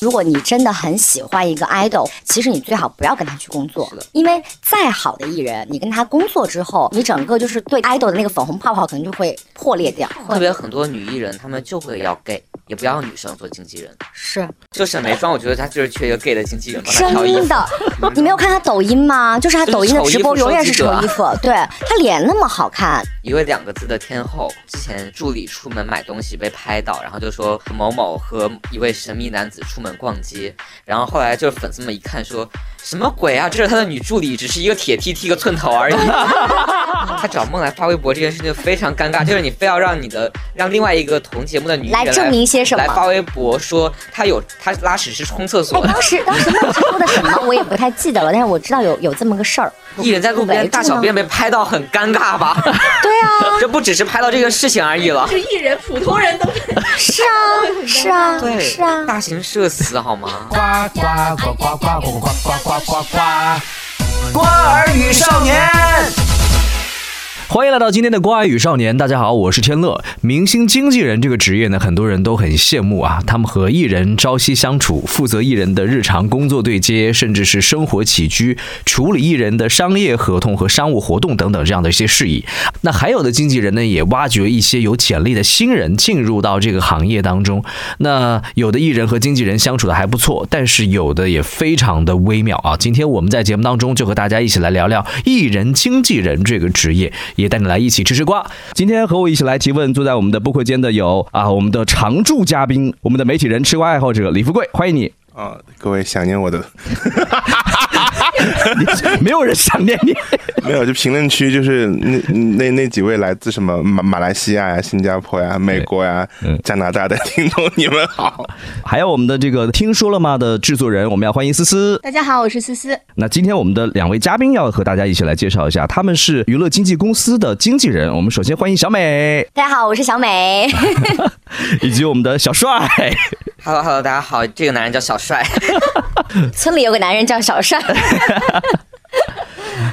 如果你真的很喜欢一个 idol，其实你最好不要跟他去工作，因为再好的艺人，你跟他工作之后，你整个就是对 idol 的那个粉红泡泡可能就会破裂掉。特别很多女艺人，她们就会要 gay，也不要女生做经纪人。是，就沈眉庄，我觉得她就是缺一个 gay 的经纪人，帮她挑衣服。真的，你没有看她抖音吗？就是她 抖音的直播永远是丑衣服，对她脸那么好看。一位两个字的天后，之前助理出门买东西被拍到，然后就说某某和一位神秘男子出门逛街，然后后来就是粉丝们一看说。什么鬼啊！这是他的女助理，只是一个铁梯剃个寸头而已。他找梦来发微博这件事情非常尴尬，就是你非要让你的让另外一个同节目的女来证明些什么？来发微博说他有他拉屎是冲厕所。当时当时梦说的什么我也不太记得了，但是我知道有有这么个事儿。艺人在路边大小便被拍到很尴尬吧？对啊，这不只是拍到这个事情而已了。是艺人，普通人都是啊 是啊对是啊，大型社死好吗？呱呱呱呱呱呱呱呱呱呱呱，瓜儿与少年。欢迎来到今天的《瓜语少年》，大家好，我是天乐。明星经纪人这个职业呢，很多人都很羡慕啊。他们和艺人朝夕相处，负责艺人的日常工作对接，甚至是生活起居，处理艺人的商业合同和商务活动等等这样的一些事宜。那还有的经纪人呢，也挖掘一些有潜力的新人进入到这个行业当中。那有的艺人和经纪人相处的还不错，但是有的也非常的微妙啊。今天我们在节目当中就和大家一起来聊聊艺人经纪人这个职业。也带你来一起吃吃瓜。今天和我一起来提问，坐在我们的播客间的有啊，我们的常驻嘉宾，我们的媒体人、吃瓜爱好者李富贵，欢迎你啊！各位想念我的。没有人想念你，没有就评论区就是那那那几位来自什么马马来西亚呀、新加坡呀、美国呀、加拿大的听众，你们好。还有我们的这个听说了吗的制作人，我们要欢迎思思。大家好，我是思思。那今天我们的两位嘉宾要和大家一起来介绍一下，他们是娱乐经纪公司的经纪人。我们首先欢迎小美。大家好，我是小美。以及我们的小帅。Hello Hello，大家好，这个男人叫小帅。村里有个男人叫小帅。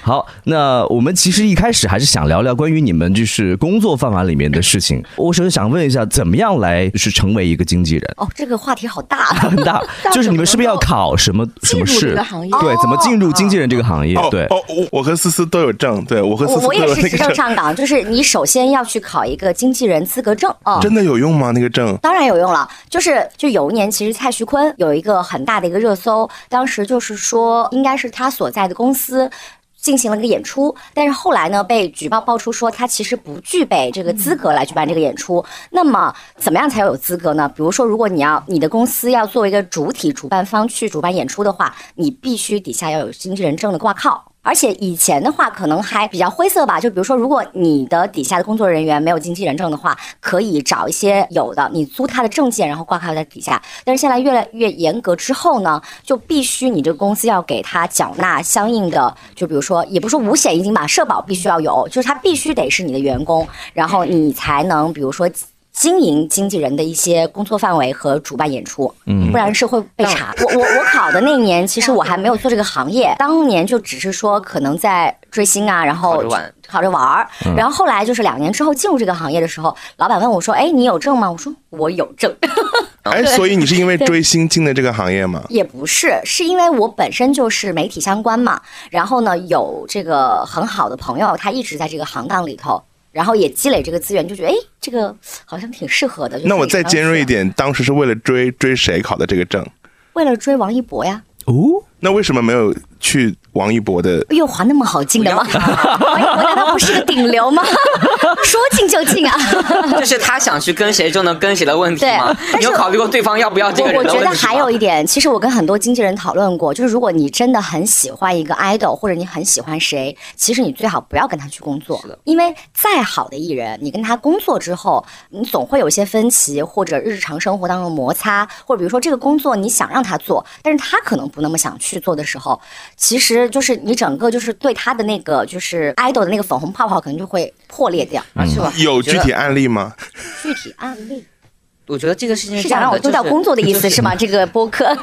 好，那我们其实一开始还是想聊聊关于你们就是工作饭碗里面的事情。我首先想问一下，怎么样来是成为一个经纪人？哦，这个话题好大，很大。就是你们是不是要考什么什么试？对，怎么进入经纪人这个行业？对，哦，我我和思思都有证，对我和思思我也是持证上岗。就是你首先要去考一个经纪人资格证哦，真的有用吗？那个证？当然有用了。就是就有一年，其实蔡徐坤有一个很大的一个热搜，当时就是说应该是他所在的公司。进行了一个演出，但是后来呢，被举报爆出说他其实不具备这个资格来举办这个演出。那么怎么样才有资格呢？比如说，如果你要你的公司要作为一个主体主办方去主办演出的话，你必须底下要有经纪人证的挂靠。而且以前的话可能还比较灰色吧，就比如说，如果你的底下的工作人员没有经纪人证的话，可以找一些有的，你租他的证件，然后挂靠在底下。但是现在越来越严格之后呢，就必须你这个公司要给他缴纳相应的，就比如说，也不是说五险一金吧，社保必须要有，就是他必须得是你的员工，然后你才能，比如说。经营经纪人的一些工作范围和主办演出，嗯，不然是会被查。我我我考的那年，其实我还没有做这个行业，当年就只是说可能在追星啊，然后考着玩儿。然后后来就是两年之后进入这个行业的时候，老板问我说：“哎，你有证吗？”我说：“我有证。”哎，所以你是因为追星进的这个行业吗？也不是，是因为我本身就是媒体相关嘛。然后呢，有这个很好的朋友，他一直在这个行当里头。然后也积累这个资源，就觉得哎，这个好像挺适合的。那我再尖锐一点，当时是为了追追谁考的这个证？为了追王一博呀。哦，那为什么没有？去王一博的，哎呦，华那么好进的吗？王一博难道不是个顶流吗？说进就进啊！这是他想去跟谁就能跟谁的问题吗？你有考虑过对方要不要这个人我觉得还有一点，其实我跟很多经纪人讨论过，就是如果你真的很喜欢一个 idol，或者你很喜欢谁，其实你最好不要跟他去工作，因为再好的艺人，你跟他工作之后，你总会有些分歧，或者日常生活当中摩擦，或者比如说这个工作你想让他做，但是他可能不那么想去做的时候。其实就是你整个就是对他的那个就是 idol 的那个粉红泡泡可能就会破裂掉，是吧？有具体案例吗？具体案例，我觉得这个事情是想让我丢掉工作的意思是吗？这个播客。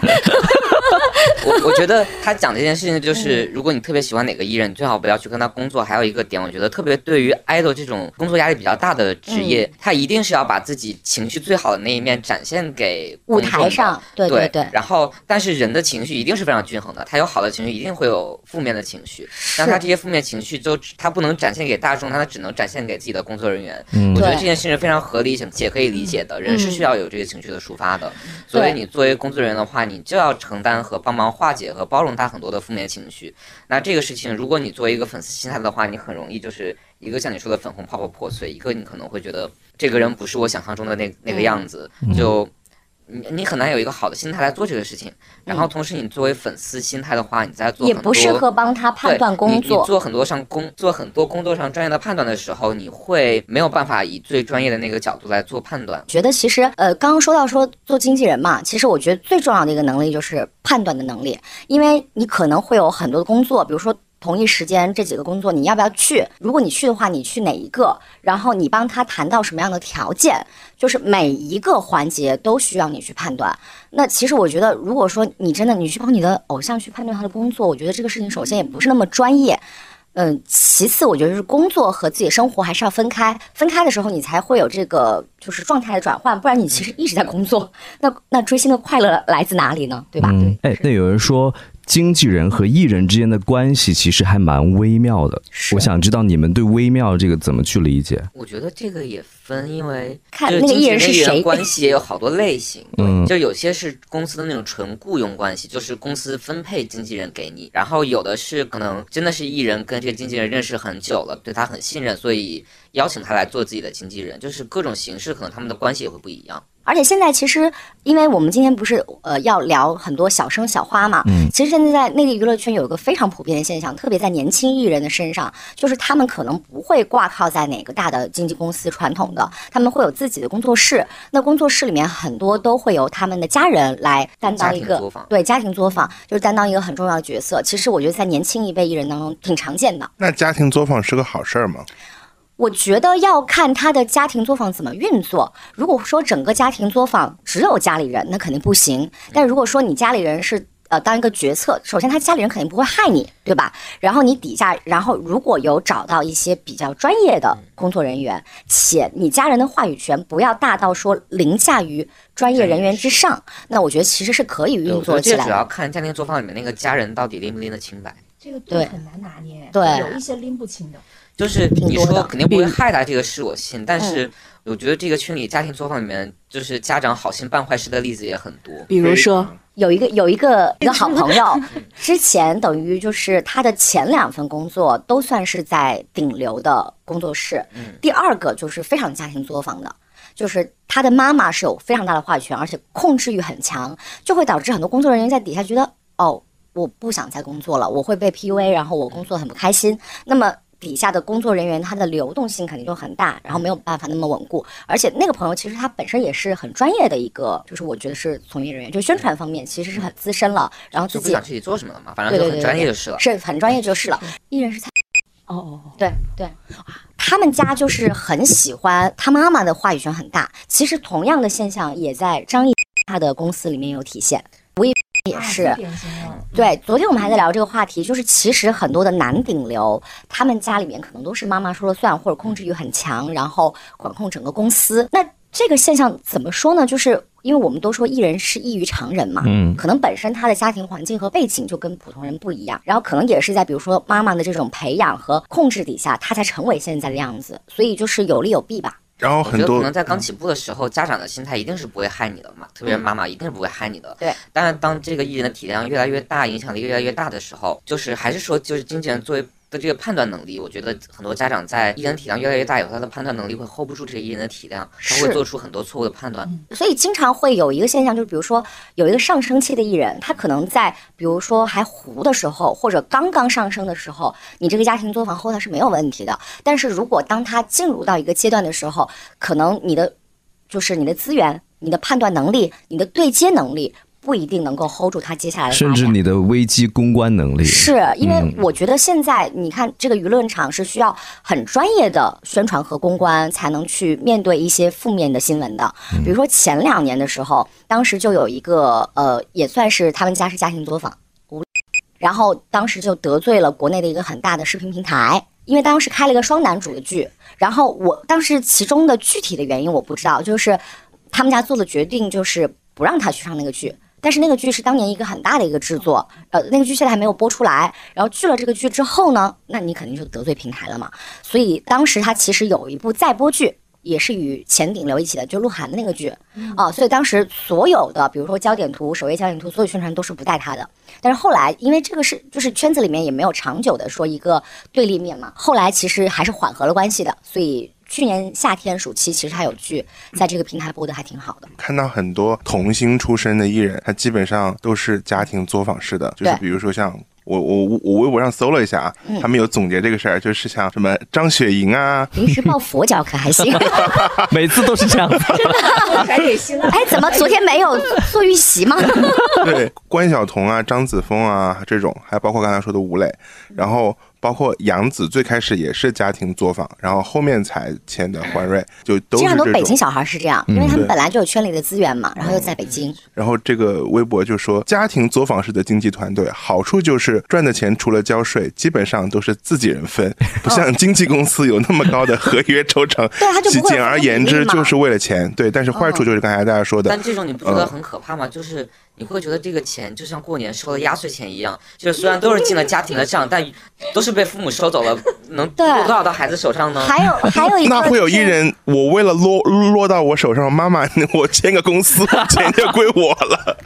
我我觉得他讲这件事情，就是如果你特别喜欢哪个艺人，你最好不要去跟他工作。还有一个点，我觉得特别对于 idol 这种工作压力比较大的职业，他一定是要把自己情绪最好的那一面展现给舞台上。对对对。然后，但是人的情绪一定是非常均衡的，他有好的情绪，一定会有负面的情绪。但他这些负面情绪就他不能展现给大众，他只能展现给自己的工作人员。嗯，我觉得这件事情非常合理且可以理解的。人是需要有这些情绪的抒发的，所以你作为工作人员的话，你就要承担和帮忙化解和包容他很多的负面情绪。那这个事情，如果你作为一个粉丝心态的话，你很容易就是一个像你说的粉红泡泡破碎，一个你可能会觉得这个人不是我想象中的那那个样子，就。你你很难有一个好的心态来做这个事情，然后同时你作为粉丝心态的话，你在做也不适合帮他判断工作。你做很多上工做很多工作上专业的判断的时候，你会没有办法以最专业的那个角度来做判断。觉得其实呃，刚刚说到说做经纪人嘛，其实我觉得最重要的一个能力就是判断的能力，因为你可能会有很多的工作，比如说。同一时间这几个工作你要不要去？如果你去的话，你去哪一个？然后你帮他谈到什么样的条件？就是每一个环节都需要你去判断。那其实我觉得，如果说你真的你去帮你的偶像去判断他的工作，我觉得这个事情首先也不是那么专业。嗯，其次我觉得是工作和自己生活还是要分开。分开的时候你才会有这个就是状态的转换，不然你其实一直在工作，那那追星的快乐来自哪里呢？对吧？嗯，哎，那有人说。经纪人和艺人之间的关系其实还蛮微妙的，我想知道你们对“微妙”这个怎么去理解？我觉得这个也分，因为看那个艺人是谁，关系也有好多类型。嗯，就有些是公司的那种纯雇佣关系，就是公司分配经纪人给你；然后有的是可能真的是艺人跟这个经纪人认识很久了，对他很信任，所以邀请他来做自己的经纪人。就是各种形式，可能他们的关系也会不一样。而且现在其实，因为我们今天不是呃要聊很多小生小花嘛，嗯，其实现在在内地娱乐圈有一个非常普遍的现象，特别在年轻艺人的身上，就是他们可能不会挂靠在哪个大的经纪公司传统的，他们会有自己的工作室，那工作室里面很多都会由他们的家人来担当一个对家庭作坊，就是担当一个很重要的角色。其实我觉得在年轻一辈艺人当中挺常见的。那家庭作坊是个好事儿吗？我觉得要看他的家庭作坊怎么运作。如果说整个家庭作坊只有家里人，那肯定不行。但如果说你家里人是呃当一个决策，首先他家里人肯定不会害你，对吧？然后你底下，然后如果有找到一些比较专业的工作人员，且你家人的话语权不要大到说凌驾于专业人员之上，那我觉得其实是可以运作起来。主要看家庭作坊里面那个家人到底拎不拎得清白。这个对很难拿捏，对有一些拎不清的。就是你说肯定不会害他，这个是我信。但是我觉得这个群里家庭作坊里面，就是家长好心办坏事的例子也很多。比如说，有一个有一个 一个好朋友，之前等于就是他的前两份工作都算是在顶流的工作室。嗯。第二个就是非常家庭作坊的，就是他的妈妈是有非常大的话语权，而且控制欲很强，就会导致很多工作人员在底下觉得，哦，我不想再工作了，我会被 PUA，然后我工作很不开心。那么。底下的工作人员，他的流动性肯定就很大，然后没有办法那么稳固。而且那个朋友其实他本身也是很专业的一个，就是我觉得是从业人员，就宣传方面其实是很资深了。然后自己不想具体做什么了嘛，反正就很专业就是了，是很专业就是了。艺人是蔡，哦哦，对对，他们家就是很喜欢他妈妈的话语权很大。其实同样的现象也在张译他的公司里面有体现。也是，对。昨天我们还在聊这个话题，就是其实很多的男顶流，他们家里面可能都是妈妈说了算，或者控制欲很强，然后管控整个公司。那这个现象怎么说呢？就是因为我们都说艺人是异于常人嘛，嗯，可能本身他的家庭环境和背景就跟普通人不一样，然后可能也是在比如说妈妈的这种培养和控制底下，他才成为现在的样子。所以就是有利有弊吧。然后很多可能在刚起步的时候，家长的心态一定是不会害你的嘛，特别是妈妈一定是不会害你的。对。但是当这个艺人的体量越来越大，影响力越来越大的时候，就是还是说，就是经纪人作为。的这个判断能力，我觉得很多家长在艺人体量越来越大以后，他的判断能力会 hold 不住这个艺人的体量，他会做出很多错误的判断。所以经常会有一个现象，就是比如说有一个上升期的艺人，他可能在比如说还糊的时候，或者刚刚上升的时候，你这个家庭作坊后台是没有问题的。但是如果当他进入到一个阶段的时候，可能你的就是你的资源、你的判断能力、你的对接能力。不一定能够 hold 住他接下来的，甚至你的危机公关能力。是因为我觉得现在你看这个舆论场是需要很专业的宣传和公关才能去面对一些负面的新闻的。比如说前两年的时候，当时就有一个呃，也算是他们家是家庭作坊。然后当时就得罪了国内的一个很大的视频平台，因为当时开了一个双男主的剧，然后我当时其中的具体的原因我不知道，就是他们家做的决定就是不让他去上那个剧。但是那个剧是当年一个很大的一个制作，呃，那个剧现在还没有播出来。然后去了这个剧之后呢，那你肯定就得罪平台了嘛。所以当时他其实有一部再播剧，也是与前顶流一起的，就鹿晗的那个剧啊。所以当时所有的，比如说焦点图、首页焦点图，所有宣传都是不带他的。但是后来，因为这个是就是圈子里面也没有长久的说一个对立面嘛，后来其实还是缓和了关系的。所以去年夏天暑期，其实他有剧在这个平台播的还挺好的。看到很多童星出身的艺人，他基本上都是家庭作坊式的，就是比如说像。我我我微博上搜了一下啊，他们有总结这个事儿，就是像什么张雪迎啊，临时抱佛脚可还行？每次都是这样子。还给新了。哎，怎么昨天没有做预习吗？对，关晓彤啊、张子枫啊这种，还包括刚才说的吴磊，然后包括杨紫，最开始也是家庭作坊，然后后面才签的欢瑞，就都这种。本上都北京小孩是这样，因为他们本来就有圈里的资源嘛，然后又在北京。然后这个微博就说，家庭作坊式的经纪团队好处就是赚的钱除了交税，基本上都是自己人分，不像经纪公司有那么高的合约抽成。对啊他就不会有简而言之就是为了钱。对，但是坏处就是刚才大家说的但，这种你不觉得很可怕吗？就是你会觉得这个钱就像过年收的压岁钱一样，就是虽然都是进了家庭的账，但都是被父母收走了，能对落到到孩子手上呢？还有还有一个那会有一人，我为了落落到我手上，妈妈，我签个公司，钱就归我了。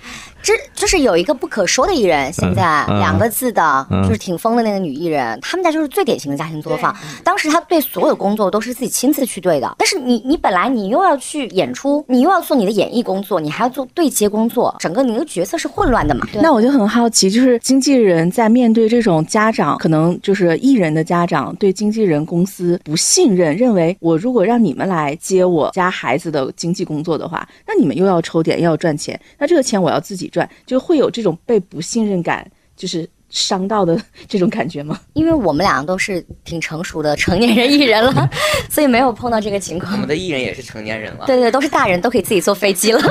这就是有一个不可说的艺人，现在嗯两个字的，嗯就是挺疯的那个女艺人，他们家就是最典型的家庭作坊。当时她对所有工作都是自己亲自去对的，但是你你本来你又要去演出，你又要做你的演艺工作，你还要做对接工作，整个你的角色是混乱的嘛？那我就很好奇，就是经纪人在面对这种家长，可能就是艺人的家长对经纪人公司不信任，认为我如果让你们来接我家孩子的经纪工作的话，那你们又要抽点，又要赚钱，那这个钱我要自己赚，就会有这种被不信任感，就是伤到的 这种感觉吗？因为我们俩都是挺成熟的成年人艺人了，所以没有碰到这个情况我们。的艺人也是成年人了。对对，都是大人，都可以自己坐飞机了。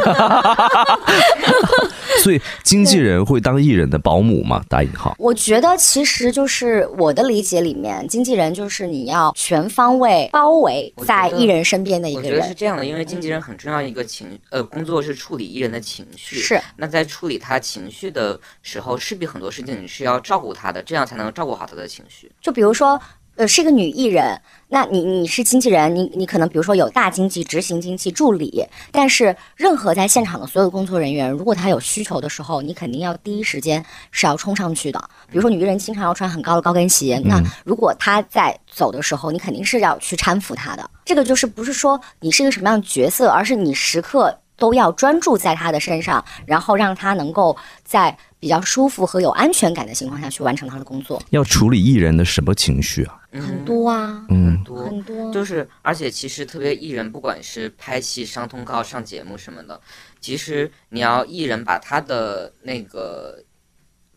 所以经纪人会当艺人的保姆吗？打引号。我觉得其实就是我的理解里面，经纪人就是你要全方位包围在艺人身边的一个人我觉得是。这样的，因为经纪人很重要一个情呃工作是处理艺人的情绪。是。那在处理他情绪的时候，势必很多事情你是要照顾他的，这样才能照顾好他的情绪。就比如说，呃，是一个女艺人，那你你是经纪人，你你可能比如说有大经纪、执行经纪、助理，但是任何在现场的所有工作人员，如果他有需求的时候，你肯定要第一时间是要冲上去的。比如说女艺人经常要穿很高的高跟鞋，那如果她在走的时候，你肯定是要去搀扶她的。这个就是不是说你是一个什么样的角色，而是你时刻。都要专注在她的身上，然后让她能够在比较舒服和有安全感的情况下去完成他的工作。要处理艺人的什么情绪啊？很多啊，嗯，多很多。就是，而且其实特别艺人，不管是拍戏、上通告、上节目什么的，其实你要艺人把他的那个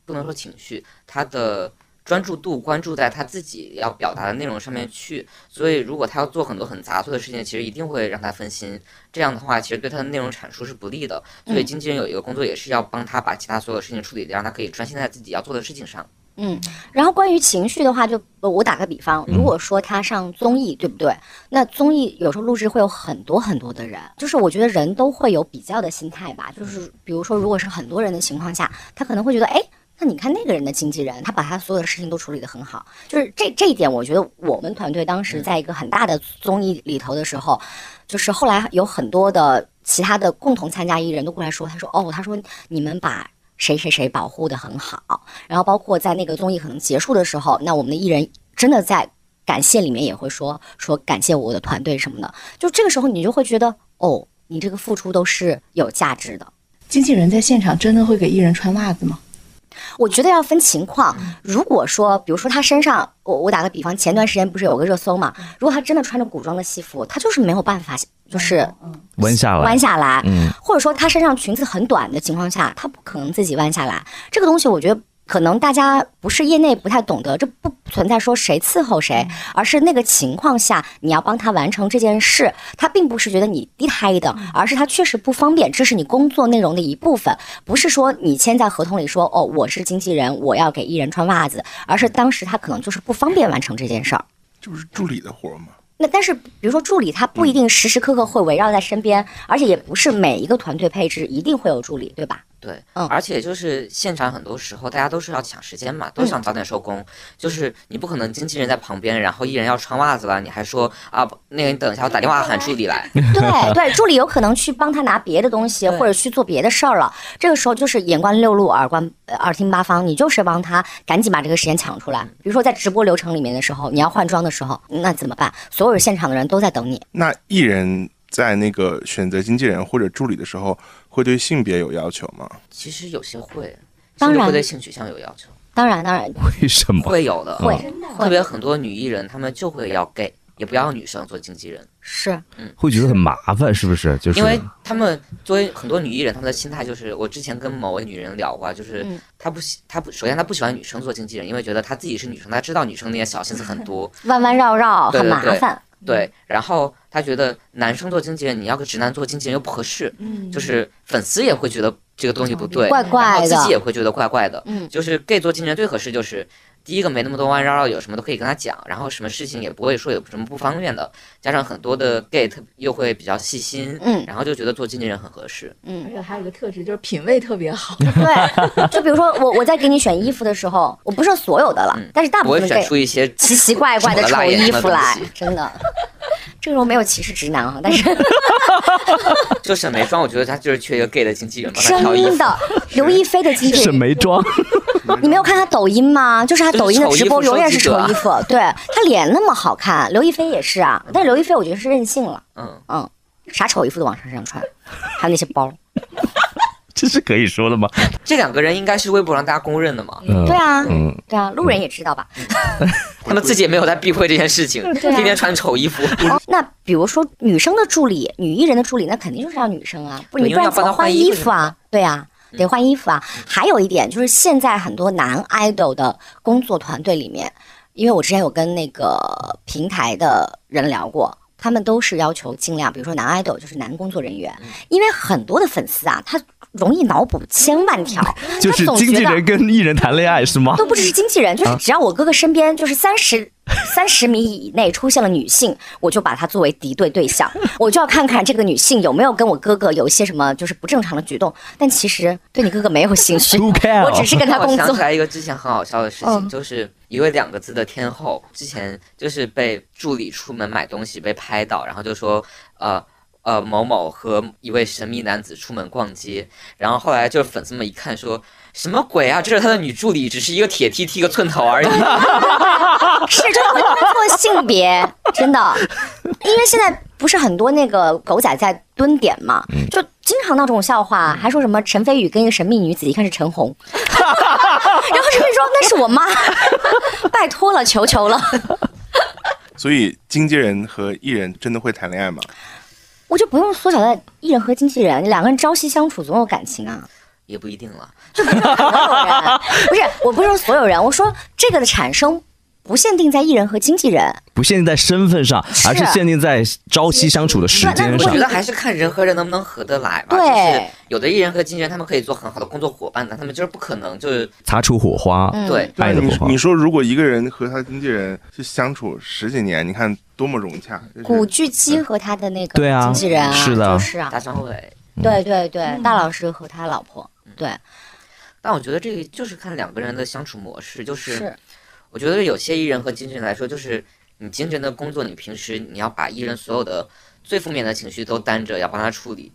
不能说情绪，他的专注度关注在他自己要表达的内容上面去。所以，如果他要做很多很杂碎的事情，其实一定会让他分心。这样的话，其实对他的内容阐述是不利的。所以，经纪人有一个工作，也是要帮他把其他所有事情处理，让他可以专心在自己要做的事情上。嗯，然后关于情绪的话，就呃我打个比方，如果说他上综艺，对不对？那综艺有时候录制会有很多很多的人，就是我觉得人都会有比较的心态吧。就是比如说，如果是很多人的情况下，他可能会觉得，哎，那你看那个人的经纪人，他把他所有的事情都处理得很好。就是这这一点，我觉得我们团队当时在一个很大的综艺里头的时候，就是后来有很多的其他的共同参加艺人都过来说，他说，哦，他说你们把。谁谁谁保护的很好，然后包括在那个综艺可能结束的时候，那我们的艺人真的在感谢里面也会说说感谢我的团队什么的，就这个时候你就会觉得哦，你这个付出都是有价值的。经纪人在现场真的会给艺人穿袜子吗？我觉得要分情况。如果说，比如说他身上，我我打个比方，前段时间不是有个热搜嘛？如果他真的穿着古装的西服，他就是没有办法，就是弯下来，弯下来，嗯，或者说他身上裙子很短的情况下，他不可能自己弯下来。这个东西我觉得可能大家不是业内不太懂得，这不存在说谁伺候谁，而是那个情况下你要帮他完成这件事，他并不是觉得你低他一等，而是他确实不方便，这是你工作内容的一部分，不是说你签在合同里说哦我是经纪人，我要给艺人穿袜子，而是当时他可能就是不方便完成这件事儿。这不是助理的活吗？那但是，比如说助理，他不一定时时刻刻会围绕在身边，而且也不是每一个团队配置一定会有助理，对吧？对，嗯而且就是现场很多时候大家都是要抢时间嘛，都想早点收工，就是你不可能经纪人在旁边，然后艺人要穿袜子了，你还说啊，那个你等一下，我打电话喊助理来。对对，助理有可能去帮他拿别的东西，或者去做别的事儿了。这个时候就是眼观六路，耳观呃耳听八方，你就是帮他赶紧把这个时间抢出来。比如说在直播流程里面的时候，你要换装的时候，那怎么办？所有现场的人都在等你。那艺人在那个选择经纪人或者助理的时候，会对性别有要求吗？其实有些会，当然会对性取向有要求，当然，当然。为什么？会有的，会。特别很多女艺人，她们就会要 gay，也不要女生做经纪人，是。嗯。会觉得很麻烦，是不是？就是。因为她们作为很多女艺人，她们的心态就是，我之前跟某位女人聊过，就是嗯。她不喜，她不，首先她不喜欢女生做经纪人，因为觉得她自己是女生，她知道女生那些小心思很多，弯弯绕绕，很麻烦。对，然后他觉得男生做经纪人，你要个直男做经纪人又不合适，嗯，就是粉丝也会觉得这个东西不对，怪怪的自己也会觉得怪怪的。嗯就是 gay 做经纪人最合适就是。第一个没那么多弯弯绕绕，有什么都可以跟他讲，然后什么事情也不会说有什么不方便的，加上很多的 gay 特又会比较细心，嗯然后就觉得做经纪人很合适。嗯而，且还有一个特质就是品味特别好。对，就比如说我我在给你选衣服的时候，我不是所有的了，嗯但是大部分的选 gay 出一些 奇奇怪怪的丑衣服来西，真的。这个时候没有歧视直男啊，但是 就沈眉庄，我觉得他就是缺一个 gay 的经纪人帮他挑衣服。真的，刘亦菲的经纪人沈，眉庄，你没有看他抖音吗？就是他抖音的直播永远是丑衣服，对 他脸那么好看，刘亦菲也是啊，但是刘亦菲我觉得是任性了，嗯，嗯，啥丑衣服都往身上穿，还有那些包，这是可以说的吗？这两个人应该是微博上大家公认的嘛，嗯对啊，嗯，对啊，路人也知道吧？他们自己也没有在避讳这件事情，天天穿丑衣服。哦，那比如说女生的助理，女艺人的助理，那肯定就是要女生啊，不你不然怎么换衣服啊？对啊，得换衣服啊。还有一点就是，现在很多男 idol 的工作团队里面，因为我之前有跟那个平台的人聊过。他们都是要求尽量，比如说男 idol 就是男工作人员，嗯因为很多的粉丝啊，他容易脑补千万条，就是经纪人跟艺人谈恋爱是吗？都不只是经纪人，就是只要我哥哥身边就是三十 三十米以内出现了女性，我就把她作为敌对对象，我就要看看这个女性有没有跟我哥哥有一些什么就是不正常的举动。但其实对你哥哥没有兴趣，我只是跟他工作想起。来一个之前很好笑的事情，嗯就是一位两个字的天后，之前就是被助理出门买东西被拍到，然后就说呃。呃，某某和一位神秘男子出门逛街，然后后来就是粉丝们一看说，什么鬼啊？这是他的女助理，只是一个铁梯踢个寸头而已。是真的会分错性别，真的，因为现在不是很多那个狗仔在蹲点嘛，就经常闹这种笑话，还说什么陈飞宇跟一个神秘女子，一看是陈红，然后陈飞宇说那是我妈，拜托了，求求了。所以经纪人和艺人真的会谈恋爱吗？我就不用缩小在艺人和经纪人，两个人朝夕相处总有感情啊。也不一定了，就不是所有人 不是，我不是说所有人，我说这个的产生不限定在艺人和经纪人，不限定在身份上，而是限定在朝夕相处的时间上我觉。得还是看人和人能不能合得来吧。对就是有的艺人和经纪人他们可以做很好的工作伙伴的，他们就是不可能就是擦出火花，嗯对。你爱的火花你。说如果一个人和他经纪人是相处十几年，你看多么融洽。就是古巨基和他的那个对啊经纪人啊，是的就是啊大，张伟。对对对，大老师和他老婆，对，但我觉得这个就是看两个人的相处模式，就是是我觉得有些艺人和经纪人来说，就是你经纪人的工作，你平时你要把艺人所有的最负面的情绪都担着，要帮他处理。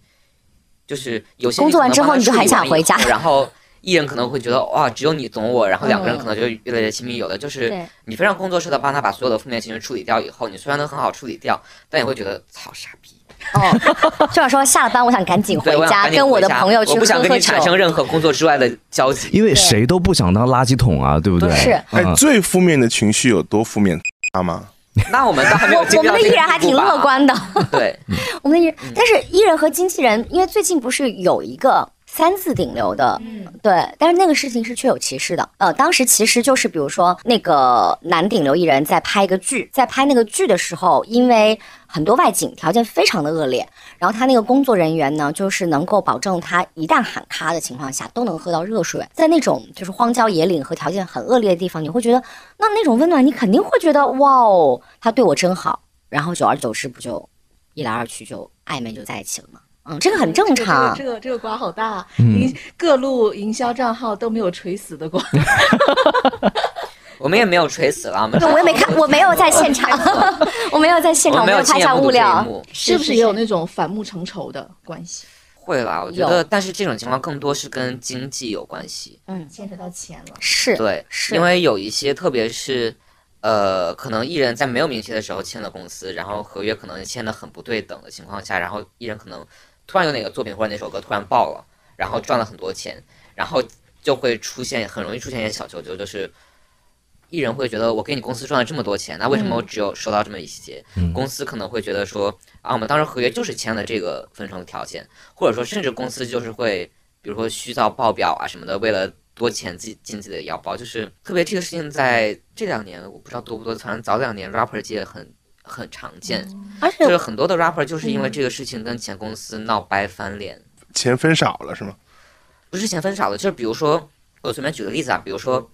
就是有些工作完之后你就很想回家然后艺人可能会觉得哇，只有你懂我，然后两个人可能就越来越亲密。有的就是你非常工作室的帮他把所有的负面情绪处理掉以后，你虽然能很好处理掉，但也会觉得操傻逼。哦，就想说下了班我想赶紧回家，跟我的朋友去我不想喝喝酒跟你产。生任何工作之外的交集。因为谁都不想当垃圾桶啊，对不对？是哎，嗯最负面的情绪有多负面？他吗？那我们倒还没有我我们的艺人还挺乐观的，对，我们的艺人，但是艺人和经纪人，因为最近不是有一个三次顶流的，嗯，对，但是那个事情是确有其事的。呃，当时其实就是比如说那个男顶流艺人在拍一个剧，在拍那个剧的时候，因为很多外景条件非常的恶劣，然后他那个工作人员呢，就是能够保证他一旦喊咖的情况下都能喝到热水。在那种就是荒郊野岭和条件很恶劣的地方，你会觉得那那种温暖，你肯定会觉得哇哦，他对我真好。然后久而久之，不就一来二去就暧昧就在一起了吗？嗯，这个很正常。这个这个这个瓜好大，嗯营各路营销账号都没有垂死的瓜。我们也没有垂死了，我们对，我也没看，我没有在现场，我没有在现场，我没有有拍下物料。是不是也有那种反目成仇的关系？会啦，我觉得，但是这种情况更多是跟经济有关系。嗯牵扯到钱了。是，对，是因为有一些，特别是呃，可能艺人在没有名气的时候签了公司，然后合约可能签的很不对等的情况下，然后艺人可能突然有哪个作品或者哪首歌突然爆了，然后赚了很多钱，然后就会出现很容易出现一些小九九，就是艺人会觉得我给你公司赚了这么多钱，那为什么我只有收到这么一些？公司可能会觉得说啊，我们当时合约就是签了这个分成的条件，或者说甚至公司就是会比如说虚造报表啊什么的，为了多钱自己进自己的腰包，就是特别这个事情在这两年我不知道多不多，反正早两年 rapper 界很很常见，而且就是很多的 rapper 就是因为这个事情跟前公司闹掰翻脸，钱分少了是吗？不是钱分少了，就是比如说我随便举个例子啊，比如说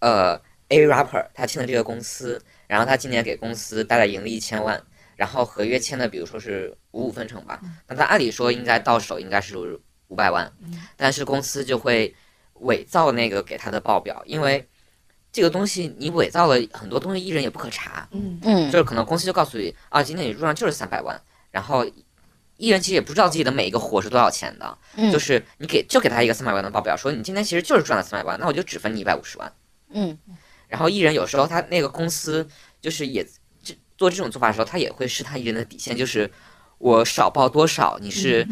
呃 A rapper 他签的这个公司，然后他今年给公司带来盈利一千万。然后合约签的，比如说是五五分成吧，那他按理说应该到手应该是五百万，但是公司就会伪造那个给他的报表，因为这个东西你伪造了很多东西，艺人也不可查，嗯，嗯。就是可能公司就告诉你啊，今天你入账就是三百万，然后艺人其实也不知道自己的每一个活是多少钱的，嗯。就是你给就给他一个三百万的报表，说你今天其实就是赚了三百万，那我就只分你一百五十万。嗯，然后艺人有时候他那个公司就是也这做这种做法的时候，他也会试探艺人的底线，就是我少报多少你是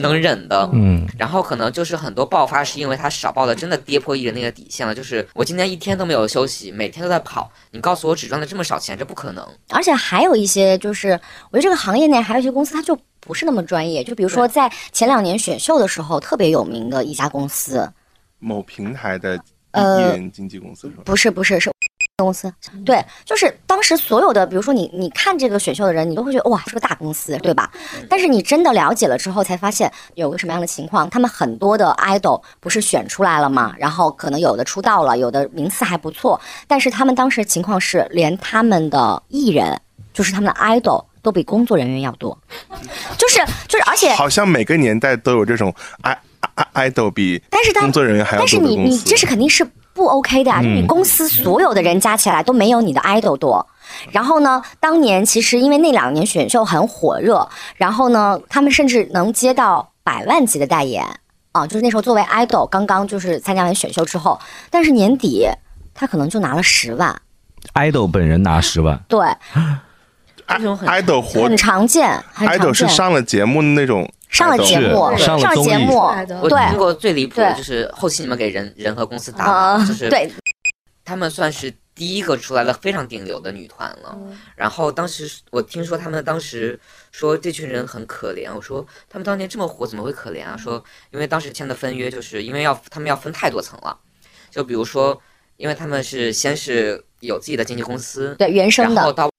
能忍的，嗯，然后可能就是很多爆发是因为他少报的真的跌破艺人那个底线了，就是我今天一天都没有休息，每天都在跑，你告诉我只赚了这么少钱，这不可能。而且还有一些就是，我觉得这个行业内还有一些公司，它就不是那么专业。就比如说在前两年选秀的时候，特别有名的一家公司，某平台的艺呃人经纪公司是吧？不是不是是公司，对，就是当时所有的，比如说你你看这个选秀的人，你都会觉得哇是个大公司，对吧？但是你真的了解了之后，才发现有个什么样的情况，他们很多的 idol 不是选出来了嘛，然后可能有的出道了，有的名次还不错，但是他们当时情况是，连他们的艺人，就是他们的 idol 都比工作人员要多，就是就是，而且好像每个年代都有这种 i idol 比但是当工作人员还要但是你。你这是肯定是不 OK 的啊！就你公司所有的人加起来都没有你的 idol 多。然后呢，当年其实因为那两年选秀很火热，然后呢，他们甚至能接到百万级的代言啊，就是那时候作为 idol 刚刚就是参加完选秀之后，但是年底他可能就拿了十万，idol 本人拿十万，对，这种很 idol 活很常见，很常 idol 是。上了节目的那种上了节目，上了节目我对。听过最离谱的就是后期你们给人人和公司打榜，就是对，他们算是第一个出来了非常顶流的女团了。然后当时我听说他们当时说这群人很可怜，我说他们当年这么火怎么会可怜啊？说因为当时签的分约就是因为要他们要分太多层了，就比如说因为他们是先是有自己的经纪公司，对原生的，然后到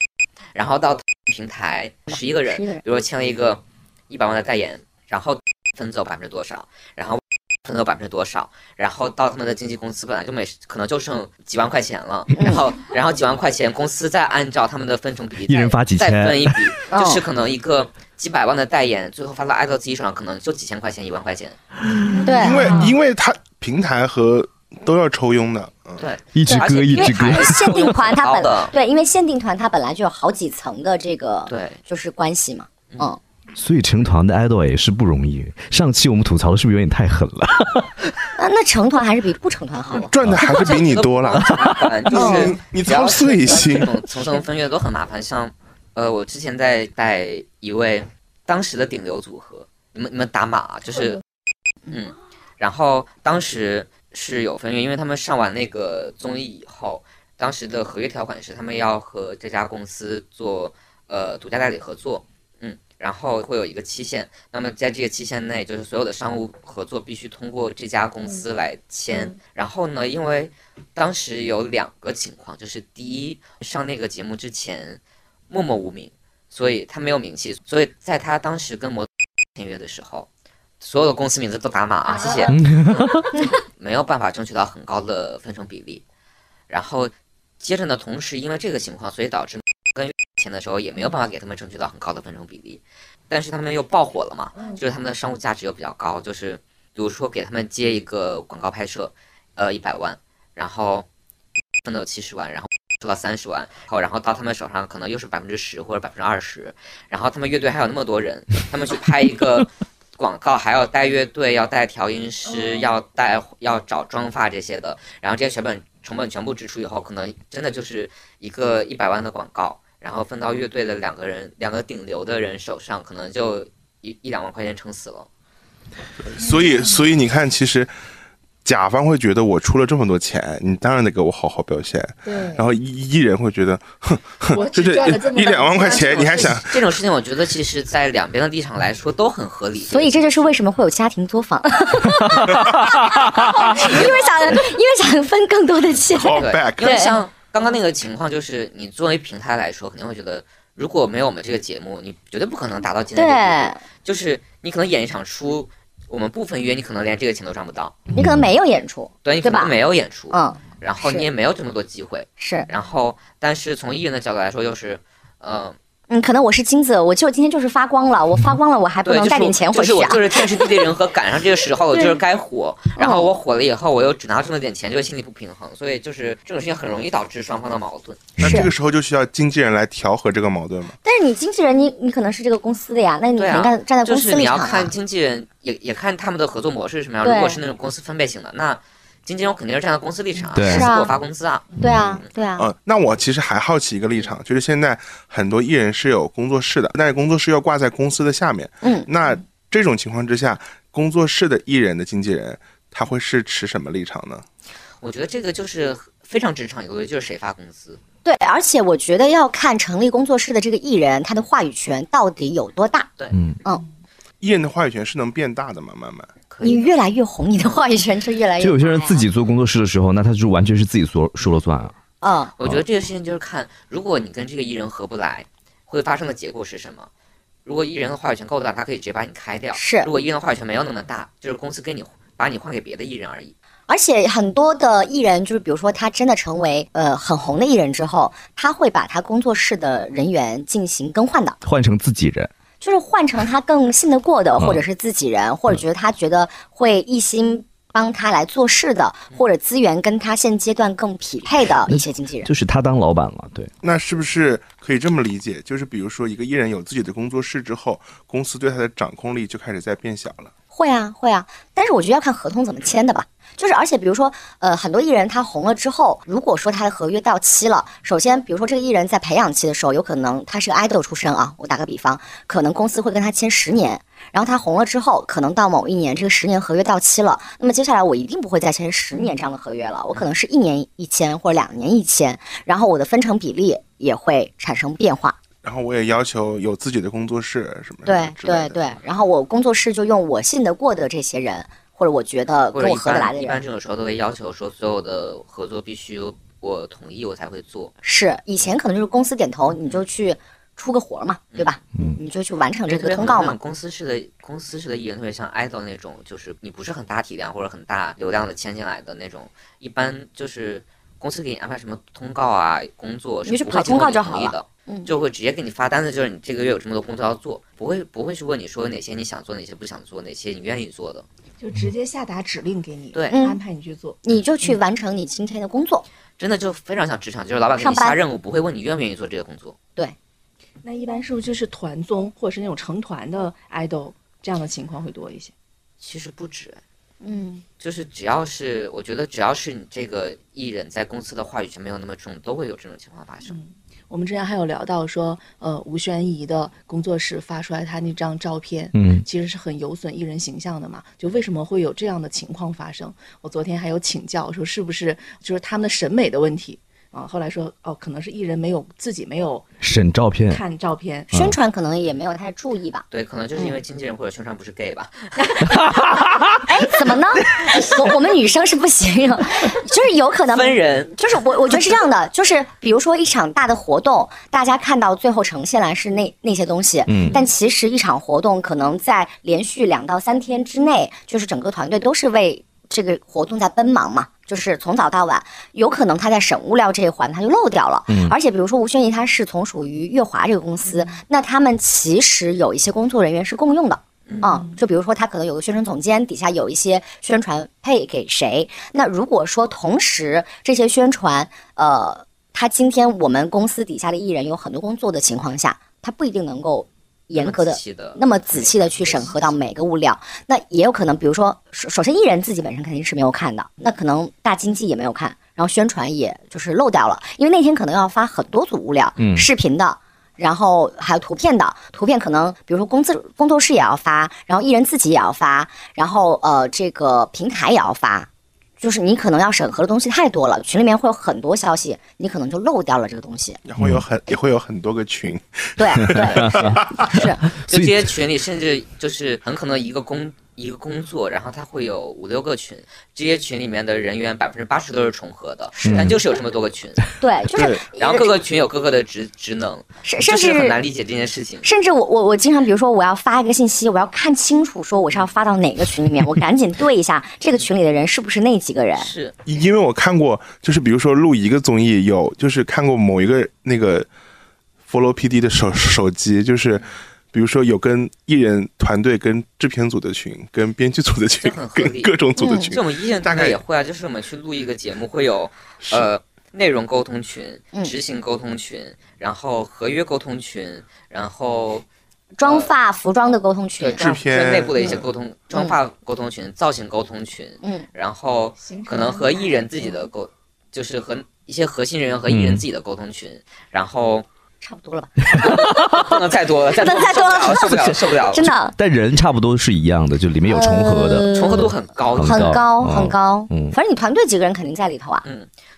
然后到平台十一个人，个人。比如说签了一个一百万的代言，然后分走百分之多少，然后分走百分之多少，然后到他们的经纪公司本来就没可能就剩几万块钱了，嗯然后然后几万块钱公司再按照他们的分成比例一人再再发几千分一笔，哦就是可能一个几百万的代言，最后发到爱豆自己手上可能就几千块钱一万块钱，对，因为因为它平台和都要抽佣的，嗯，对，一支而且歌一直割 限定团它本对，因为限定团它本来就有好几层的这个对就是关系嘛，嗯，所以成团的 idol 也是不容易。上期我们吐槽的是不是有点太狠了？那那成团还是比不成团好。赚的还是比你多了。就是嗯你操碎心这种层层分月都很麻烦。像呃，我之前在带一位当时的顶流组合，你们你们打码啊，就是嗯，然后当时是有分月，因为他们上完那个综艺以后，当时的合约条款是他们要和这家公司做呃独家代理合作，嗯，然后会有一个期限。那么在这个期限内，就是所有的商务合作必须通过这家公司来签。然后呢，因为当时有两个情况，就是第一，上那个节目之前默默无名，所以他没有名气，所以在他当时跟模签约的时候，所有的公司名字都打码啊，谢谢，没有办法争取到很高的分成比例。然后接着呢，同时因为这个情况，所以导致跟签的时候也没有办法给他们争取到很高的分成比例。但是他们又爆火了嘛，就是他们的商务价值又比较高，就是比如说给他们接一个广告拍摄，呃，一百万，然后分到七十万，然后收到三十万，后然后到他们手上可能又是百分之十或者百分之二十，然后他们乐队还有那么多人，他们去拍一个 广告还要带乐队，要带调音师，要带要找妆发这些的，然后这些成本成本全部支出以后，可能真的就是一个一百万的广告，然后分到乐队的两个人两个顶流的人手上，可能就一一两万块钱撑死了。所以，所以你看，其实甲方会觉得我出了这么多钱，你当然得给我好好表现。对然后艺艺人会觉得，哼，我这这只赚了这么一一两万块钱，你还想？这种事情，我觉得其实在两边的立场来说都很合理。所以这就是为什么会有家庭作坊，因为想因为想分更多的钱。Call 对 back，因为对像刚刚那个情况，就是你作为平台来说，肯定会觉得，如果没有我们这个节目，你绝对不可能达到今天这个地步。就是你可能演一场出，我们部分约你可能连这个钱都赚不到，你可能没有演出，对你可对吧？能没有演出，嗯，然后你也没有这么多机会，是，然后但是从艺人的角度来说，就是，呃，嗯，可能我是金子，我就今天就是发光了，我发光了，我还不能带点钱回去啊？就是我就是天时地利人和，赶上这个时候，我就是该火，然嗯后我火了以后，我又只拿这么点钱，就心里不平衡，所以就是这种事情很容易导致双方的矛盾。那这个时候就需要经纪人来调和这个矛盾嘛？但是你经纪人，你你可能是这个公司的呀，那你对啊站在公司立场你要看啊。经纪人，也也看他们的合作模式是什么样。如果是那种公司分配型的，那经纪人肯定是站在公司立场是啊给我发工资啊。对啊，对啊，嗯，那我其实还好奇一个立场，就是现在很多艺人是有工作室的，但是工作室要挂在公司的下面。嗯，那这种情况之下，工作室的艺人的经纪人他会是持什么立场呢？我觉得这个就是非常职场有的，就是谁发工资。对，而且我觉得要看成立工作室的这个艺人，他的话语权到底有多大。对嗯，艺人的话语权是能变大的吗？慢慢。你可以的，越来越红，你的话语权就越来越。就有些人自己，做工作室的时候，那他就完全是自己说说了算啊。嗯，我觉得这个事情就是看，如果你跟这个艺人合不来，会发生的结果是什么。如果艺人的话语权够大，他可以直接把你开掉；是如果艺人的话语权没有那么大，就是公司给你把你换给别的艺人而已。而且很多的艺人，就是比如说他真的成为呃很红的艺人之后，他会把他工作室的人员进行更换的。换成自己人，就是换成他更信得过的，嗯或者是自己人，或者觉得他觉得会一心帮他来做事的，或者资源跟他现阶段更匹配的一些经纪人。就是他当老板了。对，那是不是可以这么理解？就是比如说，一个艺人有自己的工作室之后，公司对他的掌控力就开始在变小了。会啊，会啊，但是我觉得要看合同怎么签的吧。就是，而且比如说，呃，很多艺人他红了之后，如果说他的合约到期了，首先，比如说这个艺人在培养期的时候，有可能他是个 idol 出身啊，我打个比方，可能公司会跟他签十年，然后他红了之后，可能到某一年这个十年合约到期了，那么接下来我一定不会再签十年这样的合约了，我可能是一年一签或者两年一签，然后我的分成比例也会产生变化。然后我也要求有自己的工作室什么对之类的对对，然后我工作室就用我信得过的这些人，或者我觉得跟我合得来的人。一般这种时候都会要求说，所有的合作必须我同意我才会做。是以前可能就是公司点头，你就去出个活儿嘛，对吧？嗯，你就去完成这个通告嘛。公司式的公司式的艺人，特别像 idol 那种，就是你不是很大体量或者很大流量的签进来的那种，一般就是公司给你安排什么通告啊、工作，你就是不会跑通告就好了就会直接给你发单子，就是你这个月有这么多工作要做，不会不会去问你说哪些你想做，哪些不想做，哪些你愿意做的。就直接下达指令给你，对嗯安排你去做。你就去完成你今天的工作。真的就非常像职场，就是老板给你下任务，不会问你愿不愿意做这个工作。对那一般是不是就是团综或者是那种成团的 idol 这样的情况会多一些？其实不止，嗯，就是只要是我觉得只要是你这个艺人在公司的话语权没有那么重，都会有这种情况发生。我们之前还有聊到说，呃，吴宣仪的工作室发出来他那张照片，嗯，其实是很有损艺人形象的嘛。就为什么会有这样的情况发生？我昨天还有请教说，是不是就是他们的审美的问题？啊，后来说哦，可能是艺人没有自己没有审照片，看照片，宣传可能也没有太注意吧。对，可能就是因为经纪人或者宣传不是 gay 吧。哎，怎么呢？我我们女生是不行，就是有可能分人就是我我觉得是这样的，就是比如说一场大的活动，大家看到最后呈现来是那那些东西，嗯但其实一场活动可能在连续两到三天之内，就是整个团队都是为这个活动在奔忙嘛。就是从早到晚，有可能他在审物料这一环他就漏掉了，而且比如说吴宣仪，他是从属于月华这个公司，那他们其实有一些工作人员是共用的，啊，就比如说他可能有个宣传总监，底下有一些宣传配给谁。那如果说同时这些宣传，呃，他今天我们公司底下的艺人有很多工作的情况下，他不一定能够严格的那么仔细的去审核到每个物料。那也有可能，比如说，首首先艺人自己本身肯定是没有看的，那可能大经济也没有看，然后宣传也就是漏掉了，因为那天可能要发很多组物料，嗯视频的。然后还有图片的，图片可能比如说工资工作室也要发，然后艺人自己也要发，然后呃这个平台也要发，就是你可能要审核的东西太多了，群里面会有很多消息，你可能就漏掉了这个东西。然后有很也会有很多个群，对对 是是，就这些群里，甚至就是很可能一个工一个工作，然后它会有五六个群，这些群里面的人员百分之八十都是重合的，但就是有这么多个群，对，就是然后各个群有各个的职职能，甚甚至很难理解这件事情。甚至我我我经常，比如说我要发一个信息，我要看清楚说我是要发到哪个群里面，我赶紧对一下 这个群里的人是不是那几个人。是，因为我看过，就是比如说录一个综艺，有就是看过某一个那个 follow PD 的手手机，就是比如说有跟艺人团队、跟制片组的群、跟编剧组的群跟各种组的群。就，我们一线团大概也会啊，就是我们去录一个节目会有呃内容沟通群、嗯。执行沟通群，然后合约沟通群，然后妆发、服装的沟通群。对，制片。内部的一些沟通，妆发沟通群、造型沟通群，嗯，然后可能和艺人自己的沟，就是和一些核心人员和艺人自己的沟通群，然后差不多了吧？不能再多了，再不能再多了 受不了，受不了，真的但人差不多是一样的，就里面有重合的。呃重合度很高，很很高嗯很高。嗯反正你团队几个人肯定在里头啊。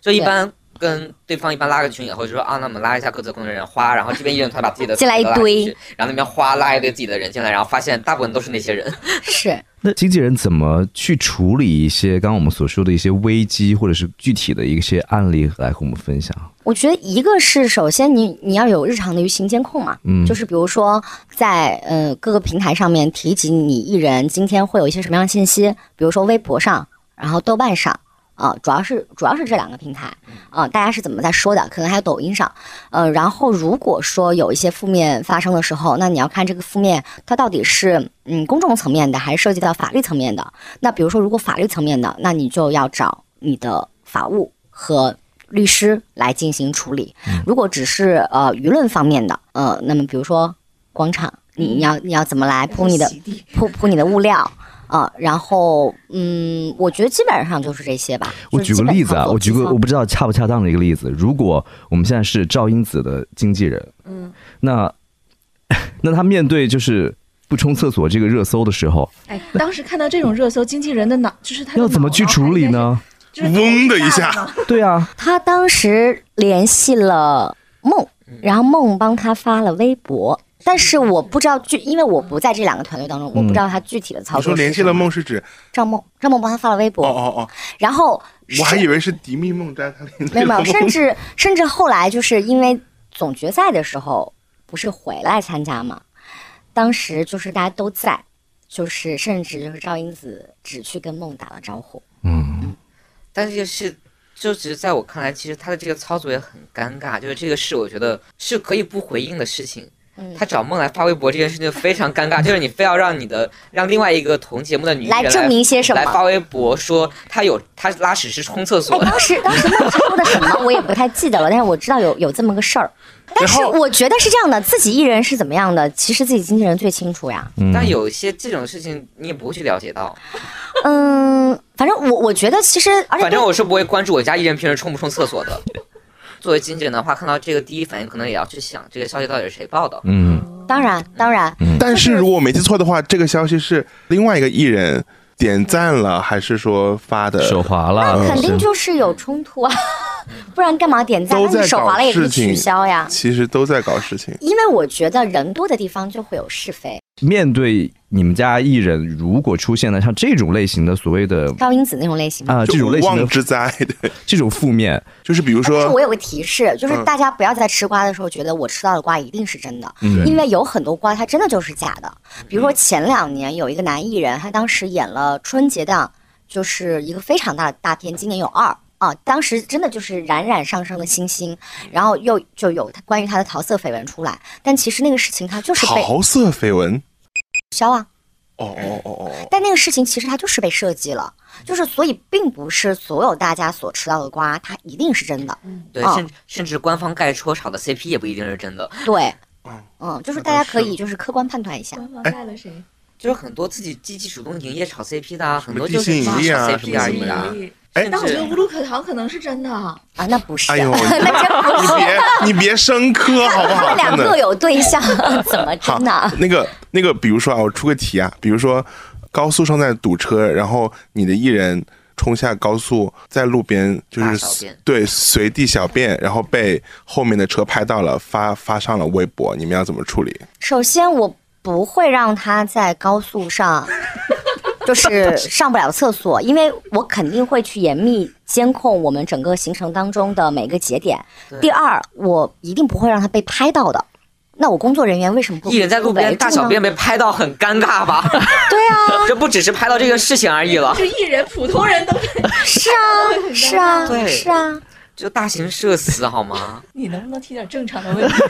就一般。跟对方一般拉个群以后就说啊，那我们拉一下各自的工作人员花，然后这边艺人团把自己的进来一堆，然后那边花拉一堆自己的人进来，然后发现大部分都是那些人。是，那经纪人怎么去处理一些刚刚我们所说的一些危机，或者是具体的一些案例来和我们分享？我觉得一个是首先你你要有日常的舆情监控嘛，嗯就是比如说在呃各个平台上面提及你艺人今天会有一些什么样的信息，比如说微博上，然后豆瓣上。啊、主要是主要是这两个平台啊、大家是怎么在说的？可能还有抖音上，呃，然后如果说有一些负面发生的时候，那你要看这个负面它到底是嗯公众层面的，还是涉及到法律层面的。那比如说，如果法律层面的，那你就要找你的法务和律师来进行处理。如果只是呃舆论方面的，呃，那么比如说广场，你你要你要怎么来铺你的铺铺你的物料啊、然后嗯，我觉得基本上就是这些吧。我举个例子啊，我举个我不知道恰不恰当的一个例子。如果我们现在是赵英子的经纪人，嗯，那 那他面对就是不冲厕所这个热搜的时候，哎，当时看到这种热搜，经纪人的脑就是他要怎么去处理呢？嗡的一下 对啊，他当时联系了梦，嗯然后梦帮他发了微博。但是我不知道具，因为我不在这两个团队当中，我不知道他具体的操作。你说联系了梦，是指赵梦，赵梦帮他发了微博，哦哦哦，然后我还以为是迪蜜梦摘他联系没有没有，甚至甚至后来就是因为总决赛的时候不是回来参加嘛，当时就是大家都在，就是甚至就是赵英子只去跟梦打了招呼。嗯，但是是，就只是在我看来，其实他的这个操作也很尴尬。就是这个事，我觉得是可以不回应的事情。嗯他找梦来发微博这件事情非常尴尬，就是你非要让你的让另外一个同节目的女艺人来证明些什么来发微博说他有他拉屎是冲厕所哎，的，当时 当时梦是说的什么，我也不太记得了，但是我知道有有这么个事儿。但是我觉得是这样的，自己艺人是怎么样的，其实自己经纪人最清楚呀。嗯但有一些这种事情你也不会去了解到。嗯，反正我我觉得其实，而且反正我是不会关注我家艺人平时冲不冲厕所的。作为经纪人的话，看到这个第一反应可能也要去想这个消息到底是谁报的。嗯，当然当然，但是如果我没记错的话，这个消息是另外一个艺人点赞了，还是说发的？手滑了，肯定就是有冲突啊。不然干嘛点赞？那你都在搞手滑了也可以事情取消呀。其实都在搞事情。因为我觉得人多的地方就会有是非。面对你们家艺人，如果出现了像这种类型的所谓的高英子那种类型的。啊、这种类型的之灾，对，这种负面，就是比如说但是我有个提示，就是嗯大家不要在吃瓜的时候觉得我吃到的瓜一定是真的，嗯因为有很多瓜它真的就是假的。比如说前两年有一个男艺人，他当时演了春节档，就是一个非常大的大片，今年有二。啊，当时真的就是冉冉上升的星星，然后又就有关于他的桃色绯闻出来，但其实那个事情他就是被桃色绯闻。消啊，哦哦哦哦，但那个事情其实它就是被设计了，就是所以并不是所有大家所吃到的瓜，它一定是真的。对，哦甚甚至官方盖戳炒的 CP 也不一定是真的，对嗯，嗯，就是大家可以就是客观判断一下。官方盖了谁？就是很多自己积极主动营业炒 CP 的啊，很多地就是心引力啊炒 CP 而已啊什么哎但我觉得至无路可逃可能是真的。啊，那不是，哎呦，那真不是。你别你别深磕 好不好？他们俩各有对象，怎么好真的？，那个那个，比如说啊，我出个题啊，比如说高速上在堵车，然后你的艺人冲下高速，在路边就是对随地小便，然后被后面的车拍到了，发发上了微博，你们要怎么处理？首先，我不会让他在高速上。就是上不了厕所，因为我肯定会去严密监控我们整个行程当中的每个节点。第二，我一定不会让他被拍到的。那我工作人员为什么不一人在路边大小便被拍到，很尴尬吧？对啊，这不只是拍到这个事情而已了，就艺人，普通人都是啊，是啊，对是啊。就大型社死好吗？你能不能提点正常的问题？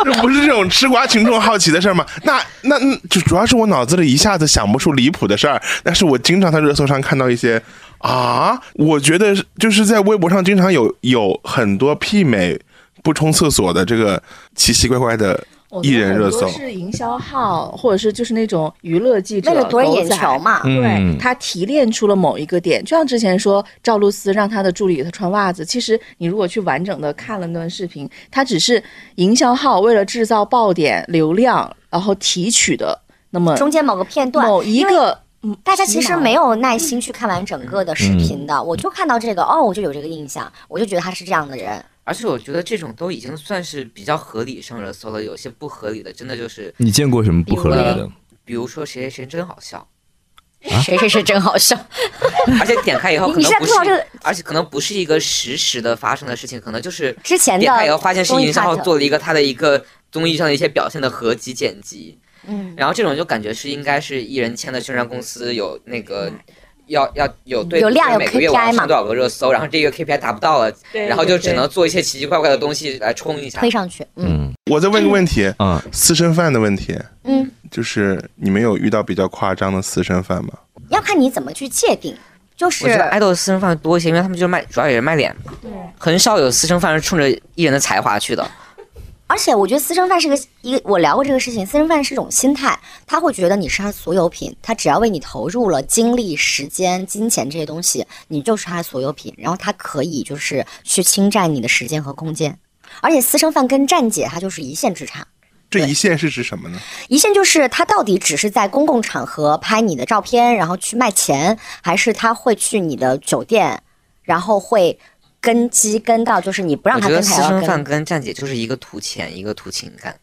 这个 不是这种吃瓜群众好奇的事儿吗？那那那就主要是我脑子里一下子想不出离谱的事儿，但是我经常在热搜上看到一些啊，我觉得就是在微博上经常有有很多媲美不冲厕所的这个奇奇怪怪的艺我觉得人热搜很多。是营销号，或者是就是那种娱乐记者，为了夺人眼球嘛，嗯对他提炼出了某一个点，就像之前说赵露思让他的助理给他穿袜子，其实你如果去完整的看了那段视频，他只是营销号为了制造爆点流量，然后提取的那么中间某个片段，某一个，嗯，大家其实没有耐心去看完整个的视频的，我就看到这个，哦，我就有这个印象，我就觉得他是这样的人。而且我觉得这种都已经算是比较合理上热搜了，有些不合理的真的就是，你见过什么不合理的？比如说谁谁谁真好笑，谁谁谁真好笑，而且点开以后可能不是而且可能不是一个实时的发生的事情，可能就是之前的点开以后发现是营销号做了一个他的一个综艺上的一些表现的合集剪辑，嗯，然后这种就感觉是应该是艺人签的宣传公司有那个。要要有对有量有每个月我 KPI 嘛多少个热搜，然后这个 KPI 达不到了，对然后就只能做一些奇奇怪怪的东西来冲一下。推上去，嗯嗯我再问个问题，啊，私生饭的问题，嗯，就是你们有遇到比较夸张的私生饭吗？要看你怎么去界定，就是我觉得爱豆的私生饭多一些，因为他们就是卖，主要也是卖脸嘛。对，很少有私生饭是冲着艺人的才华去的。而且我觉得私生饭是个一个，我聊过这个事情，私生饭是一种心态，他会觉得你是他的所有品，他只要为你投入了精力、时间、金钱这些东西，你就是他的所有品，然后他可以就是去侵占你的时间和空间。而且私生饭跟站姐她就是一线之差，这一线是指什么呢？一线就是他到底只是在公共场合拍你的照片，然后去卖钱，还是他会去你的酒店，然后会跟基跟到，就是你不让他跟，我觉得私他要跟。生饭跟站姐就是一个图钱，一个图情感，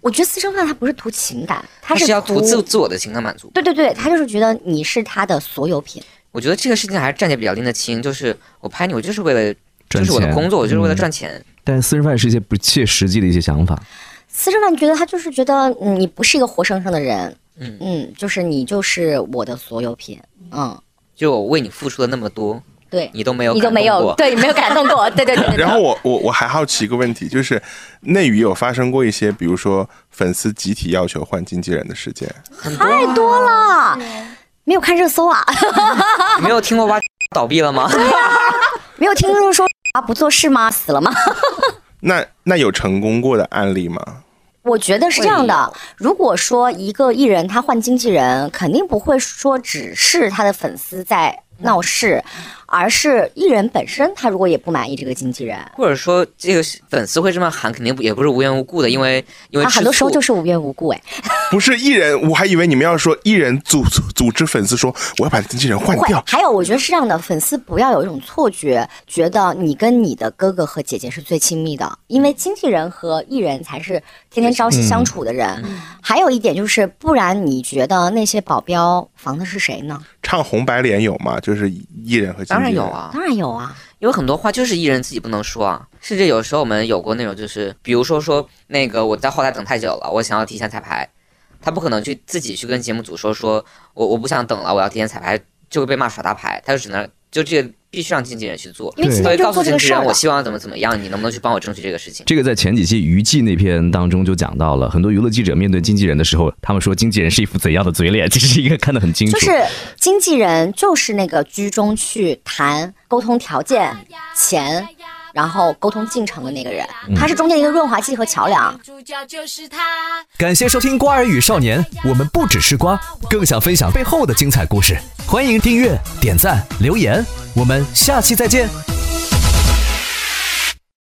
我觉得私生饭他不是图情感，他他是要图图自自我的情感满足。对对对，他就是觉得你是他的所有品。我觉得这个事情还是站姐比较拎得清，就是我拍你，我就是为了，就是我的工作，我就是为了嗯赚钱。但是私生饭是一些不切实际的一些想法。私生饭觉得他就是觉得嗯你不是一个活生生的人，嗯嗯，就是你就是我的所有品，嗯，就我为你付出了那么多，对，你都没有，你都没有，。对，没有感动过，对对对对对。然后我我我还好奇一个问题，就是内娱有发生过一些，比如说粉丝集体要求换经纪人的事件，太多了，没有看热搜啊，没有听过挖 倒闭了吗？没有听说说啊不做事吗？死了吗？那那有成功过的案例吗？我觉得是这样的，如果说一个艺人他换经纪人，肯定不会说只是他的粉丝在闹事，而是艺人本身他如果也不满意这个经纪人，或者说这个粉丝会这么喊，肯定不也不是无缘无故的，因为因为他很多时候就是无缘无故哎，不是艺人，我还以为你们要说艺人组组组织粉丝说我要把经纪人换掉。还有我觉得是这样的，粉丝不要有一种错觉，觉得你跟你的哥哥和姐姐是最亲密的，因为经纪人和艺人才是天天朝夕相处的人。还有一点就是，不然你觉得那些保镖防的是谁呢？唱红白脸有吗？就是艺人和经纪人。当然有。啊，当然有啊，有很多话就是艺人自己不能说啊，甚至有时候我们有过那种，就是比如说说那个我在后台等太久了，我想要提前彩排，他不可能去自己去跟节目组说说我我不想等了，我要提前彩排，就会被骂耍大牌，他就只能就这个必须让经纪人去做，对因为告诉经纪人做这个事儿我希望怎么怎么样，你能不能去帮我争取这个事情？这个在前几期娱记那篇当中就讲到了，很多娱乐记者面对经纪人的时候，他们说经纪人是一副怎样的嘴脸，这是一个看得很清楚。就是经纪人就是那个居中去谈沟通条件、钱，然后沟通进程的那个人，他是中间一个润滑剂和桥梁。主角就是他。感谢收听《瓜儿与少年》，我们不只是瓜，更想分享背后的精彩故事。欢迎订阅、点赞、留言，我们下期再见。